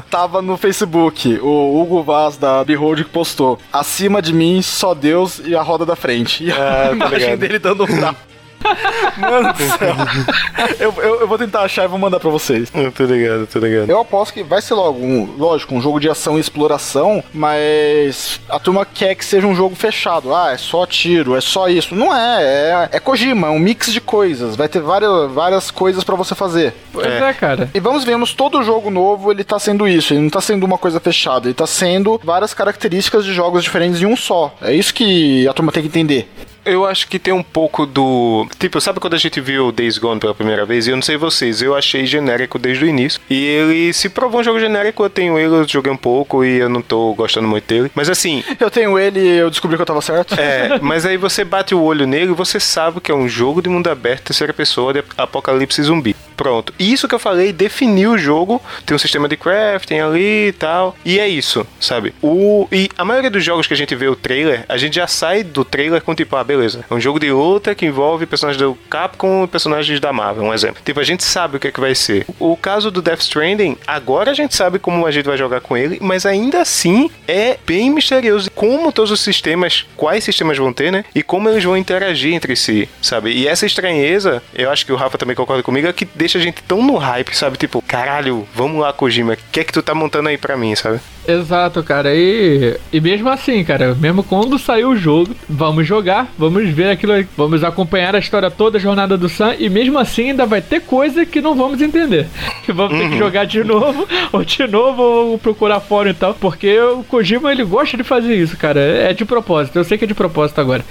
Tava no Facebook, o Hugo Vaz da Behold que postou: Acima de mim, só Deus e a roda da frente. E a tô imagem ligado. dele dando um grau. Mano do céu. Eu, eu, eu vou tentar achar e vou mandar pra vocês. Eu tô ligado, tô ligado. Eu aposto que vai ser logo, um, lógico, um jogo de ação e exploração, mas a turma quer que seja um jogo fechado. Ah, é só tiro, é só isso. Não é, é, é Kojima, é um mix de coisas. Vai ter várias, várias coisas pra você fazer. Pois é, cara. E vamos vemos todo jogo novo ele tá sendo isso, ele não tá sendo uma coisa fechada, ele tá sendo várias características de jogos diferentes em um só. É isso que a turma tem que entender. Eu acho que tem um pouco do. Tipo, sabe quando a gente viu Days Gone pela primeira vez? E eu não sei vocês, eu achei genérico desde o início. E ele se provou um jogo genérico, eu tenho ele, eu joguei um pouco e eu não tô gostando muito dele. Mas assim, Eu tenho ele e eu descobri que eu tava certo. É, mas aí você bate o olho nele e você sabe que é um jogo de mundo aberto, terceira pessoa, de apocalipse zumbi. Pronto. Isso que eu falei definiu o jogo. Tem um sistema de crafting ali e tal. E é isso, sabe? O, e a maioria dos jogos que a gente vê o trailer, a gente já sai do trailer com tipo, ah, beleza. É um jogo de luta que envolve personagens do Capcom e personagens da Marvel, um exemplo. Tipo, a gente sabe o que, é que vai ser. O caso do Death Stranding, agora a gente sabe como a gente vai jogar com ele, mas ainda assim é bem misterioso como todos os sistemas, quais sistemas vão ter, né? E como eles vão interagir entre si, sabe? E essa estranheza, eu acho que o Rafa também concorda comigo, é que deixa a gente tão no hype, sabe? Tipo, caralho, vamos lá, Kojima, o que é que tu tá montando aí pra mim, sabe? Exato, cara. E, e mesmo assim, cara, mesmo quando sair o jogo, vamos jogar, vamos ver aquilo, vamos acompanhar a história toda, a jornada do Sam, e mesmo assim ainda vai ter coisa que não vamos entender. Que vamos uhum. ter que uhum. jogar de novo, ou de novo, ou procurar fora e tal, porque o Kojima ele gosta de fazer isso, cara. É de propósito, eu sei que é de propósito agora.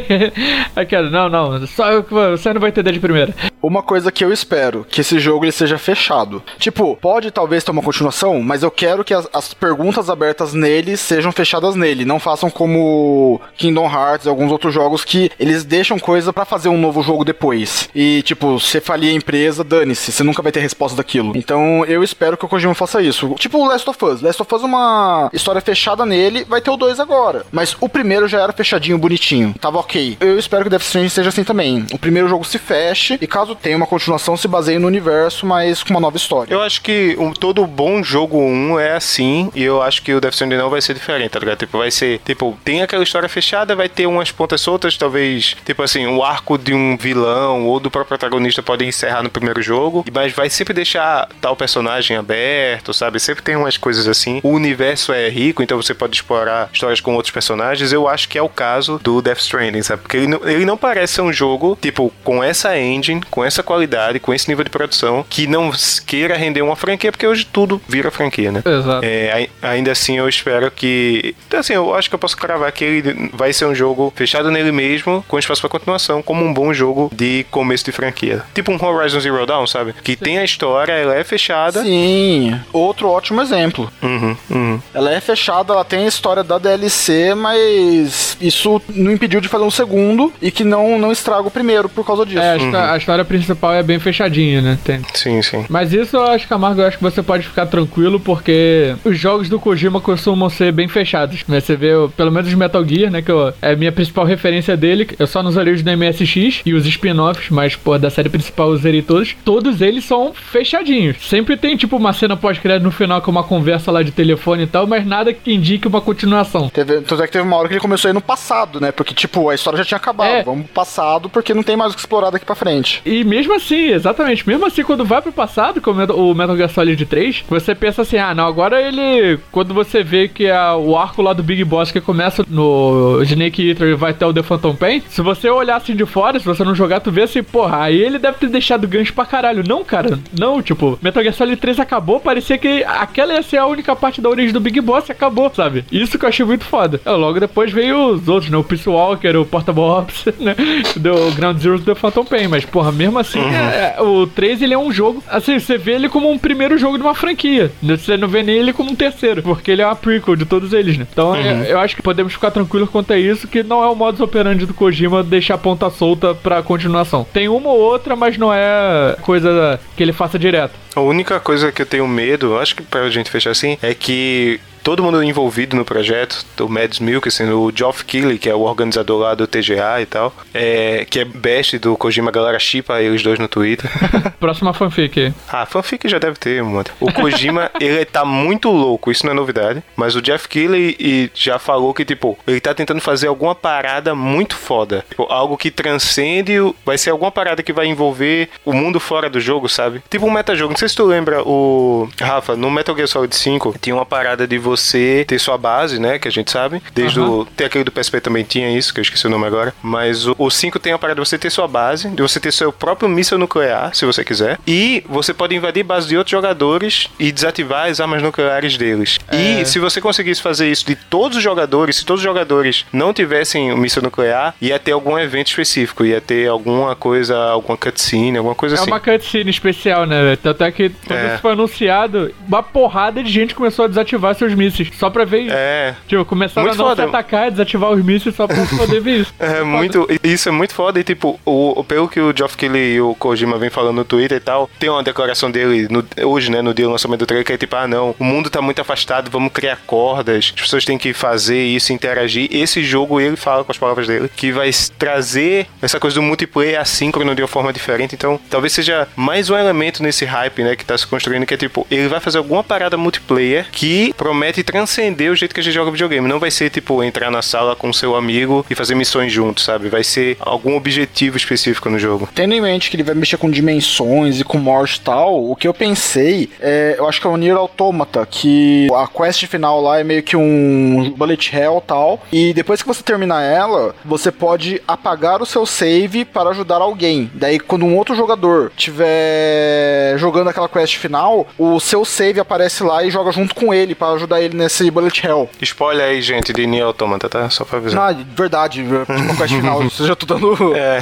Aquela, não, não, só você não vai entender de primeira. Uma coisa que eu espero, que esse jogo ele seja fechado. Tipo, pode talvez ter uma continuação, mas eu quero que as, as perguntas abertas nele sejam fechadas nele. Não façam como Kingdom Hearts e alguns outros jogos que eles deixam coisa para fazer um novo jogo depois. E, tipo, você falia a empresa, dane-se, você nunca vai ter resposta daquilo. Então, eu espero que o Kojima faça isso. Tipo o Last of Us. Last of Us, uma história fechada nele, vai ter o 2 agora. Mas o primeiro já era fechadinho, bonitinho. Tava ok. Eu espero que Death Stranding seja assim também. O primeiro jogo se feche e caso tenha uma continuação, se baseie no universo, mas com uma nova história. Eu acho que um, todo bom jogo 1 é assim e eu acho que o Death Stranding não vai ser diferente, tá ligado? Tipo, vai ser, tipo, tem aquela história fechada, vai ter umas pontas soltas, talvez, tipo assim, o arco de um vilão ou do próprio protagonista pode encerrar no primeiro jogo, mas vai sempre deixar tal personagem aberto, sabe? Sempre tem umas coisas assim. O universo é rico, então você pode explorar histórias com outros personagens. Eu acho que é o caso do Death Stranding, sabe? Porque ele não, ele não parece ser um jogo, tipo, com essa engine, com essa qualidade, com esse nível de produção, que não queira render uma franquia, porque hoje tudo vira franquia, né? Exato. É, ainda assim, eu espero que. Assim, eu acho que eu posso cravar que ele vai ser um jogo fechado nele mesmo, com espaço para continuação, como um bom jogo de começo de franquia. Tipo um Horizon Zero Dawn, sabe? Que Sim. tem a história, ela é fechada. Sim, outro ótimo exemplo. Uhum, uhum. Ela é fechada, ela tem a história da DLC, mas isso não impediu de fazer um segundo e que não, não estraga o primeiro por causa disso. É, uhum. a, história principal é bem fechadinha, né? Tem. Sim, sim. Mas isso eu acho, Camargo, eu acho que você pode ficar tranquilo porque os jogos do Kojima costumam ser bem fechados. Né? Você vê, pelo menos Metal Gear, né? Que eu, é a minha principal referência dele. Eu só não zerei os do MSX e os spin-offs, mas, pô, da série principal eu zerei todos. Todos eles são fechadinhos. Sempre tem, tipo, uma cena pós-crédito no final com uma conversa lá de telefone e tal, mas nada que indique uma continuação. Teve, tanto é que teve uma hora que ele começou aí no passado, né? Porque, tipo, a história já tinha acabado. É. Vamos pro passado porque não tem mais o que explorar daqui pra frente. E mesmo assim, exatamente, mesmo assim, quando vai pro passado, como o Metal Gear Solid 3, você pensa assim, ah, não, agora ele. Quando você vê que é o arco lá do Big Boss que começa no Snake Eater e vai até o The Phantom Pain, se você olhar assim de fora, se você não jogar, tu vê assim, porra, aí ele deve ter deixado gancho pra caralho. Não, cara, não, tipo, Metal Gear Solid 3 acabou, parecia que aquela ia ser a única parte da origem do Big Boss e acabou, sabe? Isso que eu achei muito foda. É, logo depois veio os outros, né? O Peace Walker, o Portable Ops, né? Do Ground Zero do Phantom Pain, mas, porra, mesmo assim, uhum. é, é, o 3 ele é um jogo, assim, você vê ele como um primeiro jogo de uma franquia. Você não vê nem ele como um terceiro, porque ele é uma prequel de todos eles, né? Então, é, uhum. eu acho que podemos ficar tranquilos quanto a isso, que não é o modus operandi do Kojima deixar a ponta solta pra continuação. Tem uma ou outra, mas não é coisa que ele faça direto. A única coisa que eu tenho medo, acho que pra gente fechar assim, é que todo mundo envolvido no projeto, o Mads Mikkelsen, o Geoff Keighley, que é o organizador lá do TGA e tal, é, que é best do Kojima, a galera chipa eles dois no Twitter. Próxima fanfic. Ah, fanfic já deve ter, mano. O Kojima, ele tá muito louco, isso não é novidade, mas o Jeff Keighley já falou que, tipo, ele tá tentando fazer alguma parada muito foda. Tipo, algo que transcende, vai ser alguma parada que vai envolver o mundo fora do jogo, sabe? Tipo um metajogo. Não sei se tu lembra, o Rafa, no Metal Gear Solid 5, tinha uma parada de você ter sua base, né? Que a gente sabe. Desde uhum. o. Tem aquele do PSP também tinha isso, que eu esqueci o nome agora. Mas o, o 5 tem a parada de você ter sua base, de você ter seu próprio míssil nuclear, se você quiser. E você pode invadir base de outros jogadores e desativar as armas nucleares deles. É. E se você conseguisse fazer isso de todos os jogadores, se todos os jogadores não tivessem o míssil nuclear, ia ter algum evento específico, ia ter alguma coisa, alguma cutscene, alguma coisa é assim. É uma cutscene especial, né? Tanto é que quando é. isso foi anunciado, uma porrada de gente começou a desativar seus mísseis, só pra ver isso. É. Tipo, começaram Muito a não foda. se atacar e desativar os mísseis só pra poder ver isso. É muito. Isso é muito foda. E tipo, o, pelo que o Geoff Keighley e o Kojima vem falando no Twitter e tal, tem uma declaração dele no- hoje, né, no dia do lançamento do trailer, que é tipo, ah não, o mundo tá muito afastado, vamos criar cordas, as pessoas têm que fazer isso, interagir. Esse jogo, ele fala com as palavras dele, que vai trazer essa coisa do multiplayer assíncrono de uma forma diferente. Então, talvez seja mais um elemento nesse hype, né, que tá se construindo, que é tipo, ele vai fazer alguma parada multiplayer que promete transcender o jeito que a gente joga videogame. Não vai ser, tipo, entrar na sala com seu amigo e fazer missões juntos, sabe? Vai ser algum objetivo específico no jogo. Tendo em mente que ele vai mexer com dimensões e com morte e tal, o que eu pensei é, eu acho que é o Nier Automata, que a quest final lá é meio que um bullet hell tal, e depois que você terminar ela, você pode apagar o seu save para ajudar alguém. Daí quando um outro jogador tiver jogando aquela quest final, o seu save aparece lá e joga junto com ele para ajudar ele nesse bullet hell. Spoiler aí, gente, de Nier Automata, tá? Só pra avisar. Ah, verdade, tipo quest final, eu já tô dando É.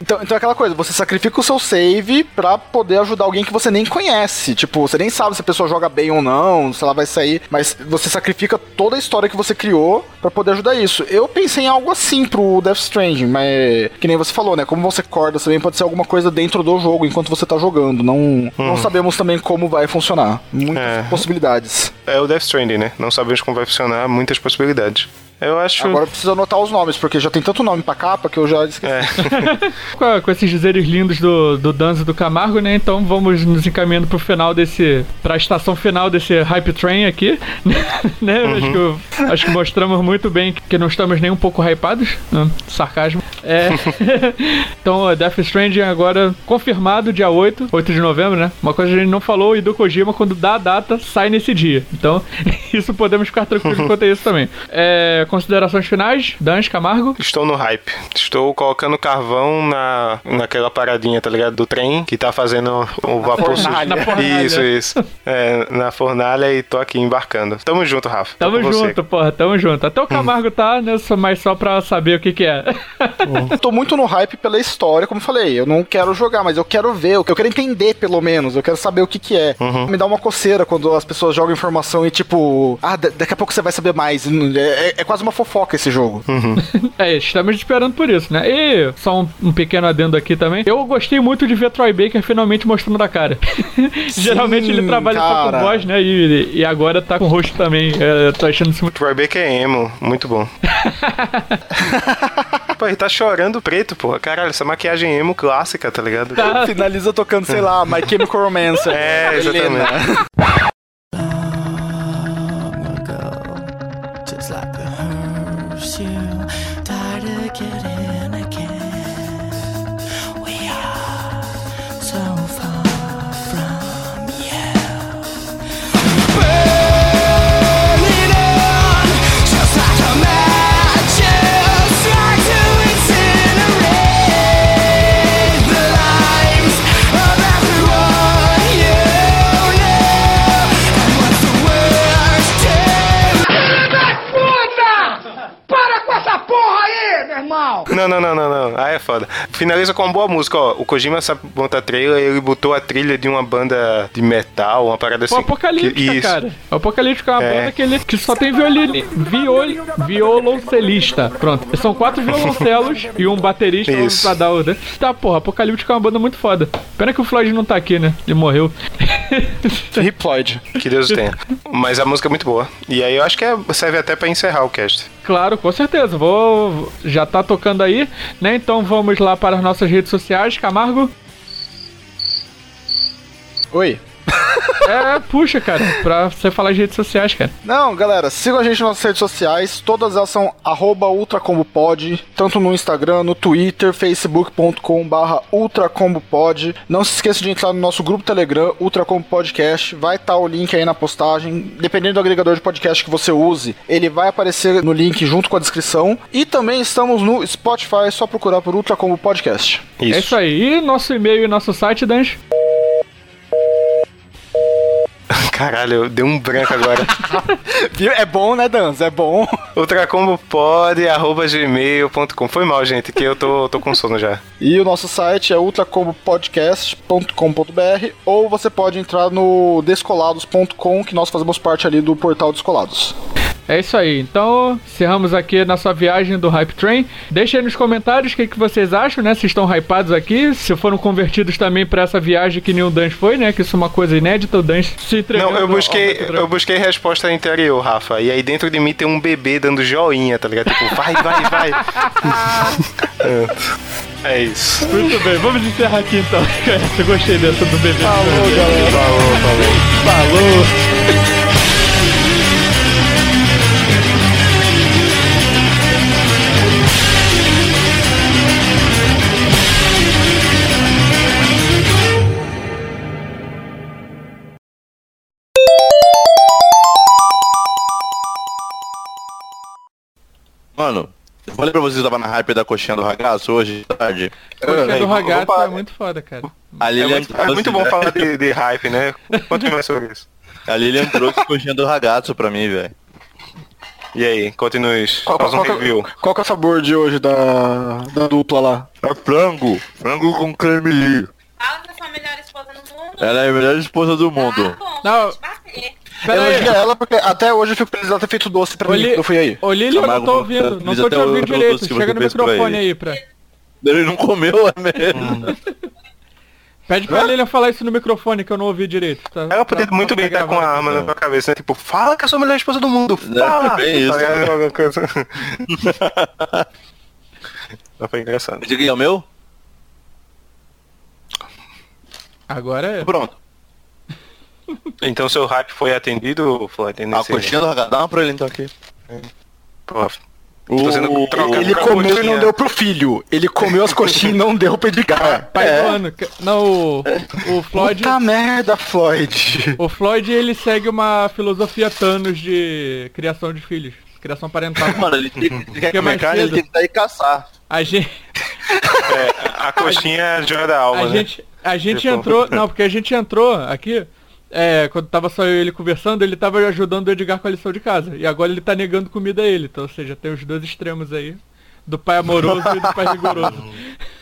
Então, então é aquela coisa, você sacrifica o seu save pra poder ajudar alguém que você nem conhece. Tipo, você nem sabe se a pessoa joga bem ou não, se ela vai sair, mas você sacrifica toda a história que você criou pra poder ajudar isso. Eu pensei em algo assim pro Death Stranding, mas que nem você falou, né? Como você corda, também pode ser alguma coisa dentro do jogo enquanto você tá jogando. Não, não sabemos também como vai funcionar. Muitas É. possibilidades. É o Death Stranding, né? Não sabemos como vai funcionar, muitas possibilidades. Eu acho. Agora precisa anotar os nomes, porque já tem tanto nome pra capa que eu já esqueci. É. Com, esses dizeres lindos do, do Danzo e do Camargo, né? Então vamos nos encaminhando pro final desse. pra estação final desse Hype Train aqui. né? Acho, que, acho que mostramos muito bem que, que não estamos nem um pouco hypados. né? Sarcasmo. É. então, Death Stranding agora confirmado, dia 8, 8 de novembro, né? Uma coisa que a gente não falou, e do Kojima, quando dá a data, sai nesse dia. Então, isso podemos ficar tranquilos quanto a isso também. É, considerações finais, Dan Camargo. Estou no hype. Estou colocando carvão na, naquela paradinha, tá ligado? Do trem que tá fazendo o vapor fornalha. Na fornalha. Isso, isso. É, na fornalha e tô aqui embarcando. Tamo junto, Rafa. Tamo com você. junto, porra, tamo junto. Até o Camargo tá, né? só- Mas só pra saber o que que é. Eu tô muito no hype pela história, como eu falei. Eu não quero jogar, mas eu quero ver, eu quero entender pelo menos. Eu quero saber o que que é. Me dá uma coceira quando as pessoas jogam informação e tipo, ah, da- daqui a pouco você vai saber mais. É, é- é quase uma fofoca esse jogo. é, estamos esperando por isso, né? E só um, um pequeno adendo aqui também. Eu gostei muito de ver Troy Baker finalmente mostrando a cara. Geralmente ele trabalha só cara. com voz, né? E, e agora tá com rosto também. É, eu tô achando isso muito. Troy Baker é emo, muito bom. pô, ele tá chorando preto, pô. Caralho, essa maquiagem emo clássica, tá ligado? Finaliza tocando, sei lá, My Chemical Romance. É, exatamente. Não, não, não, não, não. Ah, é foda. Finaliza com uma boa música, ó. O Kojima sabe montar trailer, ele botou a trilha de uma banda de metal, uma parada assim. O Apocalíptica, que- cara. O Apocalíptica é uma É. banda que, ele, que só tem violino, viol, violoncelista. Pronto. São quatro violoncelos e um baterista Isso. pra dar o. Tá, porra, Apocalíptica é uma banda muito foda. Pena que o Floyd não tá aqui, né? Ele morreu. Reploid. Que Deus o tenha. Mas a música é muito boa. E aí eu acho que é- serve até pra encerrar o cast. Claro, com certeza. Vou. Já tá tocando aí, né? Então vamos lá para as nossas redes sociais. Camargo. Oi. É, puxa, cara, pra você falar de redes sociais, cara. Não, galera, sigam a gente nas nossas redes sociais. Todas elas são arroba ultracombopod, tanto no Instagram, no Twitter, facebook.com barra ultracombopod. Não se esqueça de entrar no nosso grupo Telegram, Ultracombo Podcast. Vai estar o link aí na postagem. Dependendo do agregador de podcast que você use, ele vai aparecer no link junto com a descrição. E também estamos no Spotify, é só procurar por Ultracombo Podcast. Isso. É isso aí. E nosso e-mail e nosso site, Danjo? Caralho, deu um branco agora. É bom, né, Danza? É bom. Ultracombopod, arroba gmail.com. Foi mal, gente, que eu tô, tô com sono já. E o nosso site é ultracombopodcast.com.br ou você pode entrar no descolados.com que nós fazemos parte ali do portal Descolados. É isso aí. Então, encerramos aqui na sua viagem do Hype Train. Deixa aí nos comentários o que, que vocês acham, né? Se estão hypados aqui, se foram convertidos também pra essa viagem que nem o Dan foi, né? Que isso é uma coisa inédita, o Dan se entregando. Não, eu busquei, eu busquei resposta interior, Rafa. E aí dentro de mim tem um bebê dando joinha, tá ligado? Tipo, vai, vai, vai. é isso. Muito bem, vamos encerrar aqui então. Eu gostei dessa do bebê. Falou, galera. Falou, falou. Falou. Mano, eu falei pra vocês que eu tava na hype da coxinha do ragaço hoje, de tarde. Coxa do ragato opa. é muito foda, cara. A É Lilian muito, é muito bom falar de, de hype, né? Conte mais sobre isso. A Lilian trouxe coxinha do ragazzo pra mim, velho. E aí, continue. Qual, Faz um qual, que é- review. qual que é o sabor de hoje da, da dupla lá? É frango. Frango com creme li. Fala que eu sou a melhor esposa do mundo. Ela é a melhor esposa do mundo. Tá bom, Não. Pera aí. Elogia ela porque até hoje eu fico feliz dela ter feito doce pra Ô, mim eu fui aí. Ô Lili, eu não Amargo, tô ouvindo, não tô te ouvindo direito. Chega no microfone ele. aí pra. Ele não comeu, é mesmo. Pede pra Lilian falar isso no microfone que eu não ouvi direito. Tá? Ela podia Tá- muito tá bem estar com a arma na tua cabeça, né? Tipo, fala que eu sou a melhor esposa do mundo. Fala! É, bem isso. Tá ligado? Alguma coisa. Mas foi engraçado. Diga aí, é o meu? Agora é. Pronto. Então seu hype foi atendido, Floyd? A nesse- coxinha do ragazzo. Dá uma pra ele então aqui. Pô, Tô sendo trocado Ele comeu e coxinha. não deu pro filho. Ele comeu as coxinhas e não deu pro Edgar. Pai É. do ano. que- Não, o, o Floyd. Puta merda, Floyd. O Floyd ele segue uma filosofia Thanos de criação de filhos. Criação parental. Mano, ele, tem, quer Que é comer carne, ele tem que sair caçar. A gente, É, a coxinha é a joia da alma, a né? gente, a gente Tipo- entrou. Não, porque a gente entrou aqui. É, quando tava só eu e ele conversando, ele tava ajudando o Edgar com a lição de casa. E agora ele tá negando comida a ele. Então, ou seja, tem os dois extremos aí. Do pai amoroso e do pai rigoroso.